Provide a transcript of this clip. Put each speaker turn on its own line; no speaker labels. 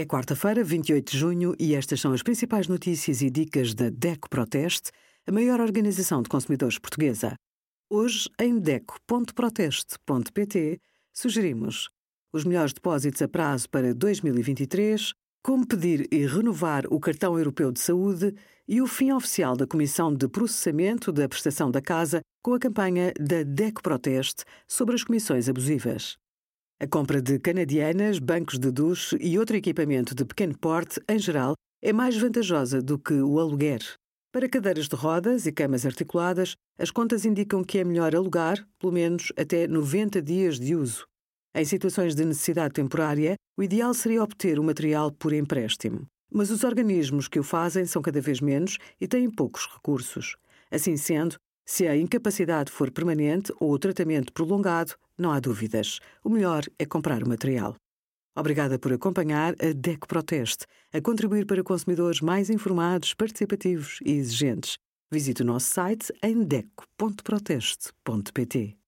É quarta-feira, 28 de junho, e estas são as principais notícias e dicas da DECO Proteste, a maior organização de consumidores portuguesa. Hoje, em DECO.proteste.pt, sugerimos os melhores depósitos a prazo para 2023, como pedir e renovar o cartão europeu de saúde e o fim oficial da Comissão de Processamento da Prestação da Casa com a campanha da DECO Proteste sobre as comissões abusivas. A compra de canadianas, bancos de duche e outro equipamento de pequeno porte, em geral, é mais vantajosa do que o aluguer. Para cadeiras de rodas e camas articuladas, as contas indicam que é melhor alugar, pelo menos até 90 dias de uso. Em situações de necessidade temporária, o ideal seria obter o material por empréstimo. Mas os organismos que o fazem são cada vez menos e têm poucos recursos. Assim sendo, se a incapacidade for permanente ou o tratamento prolongado, não há dúvidas. O melhor é comprar o material. Obrigada por acompanhar a DECO Proteste, a contribuir para consumidores mais informados, participativos e exigentes. Visite o nosso site em deco.proteste.pt.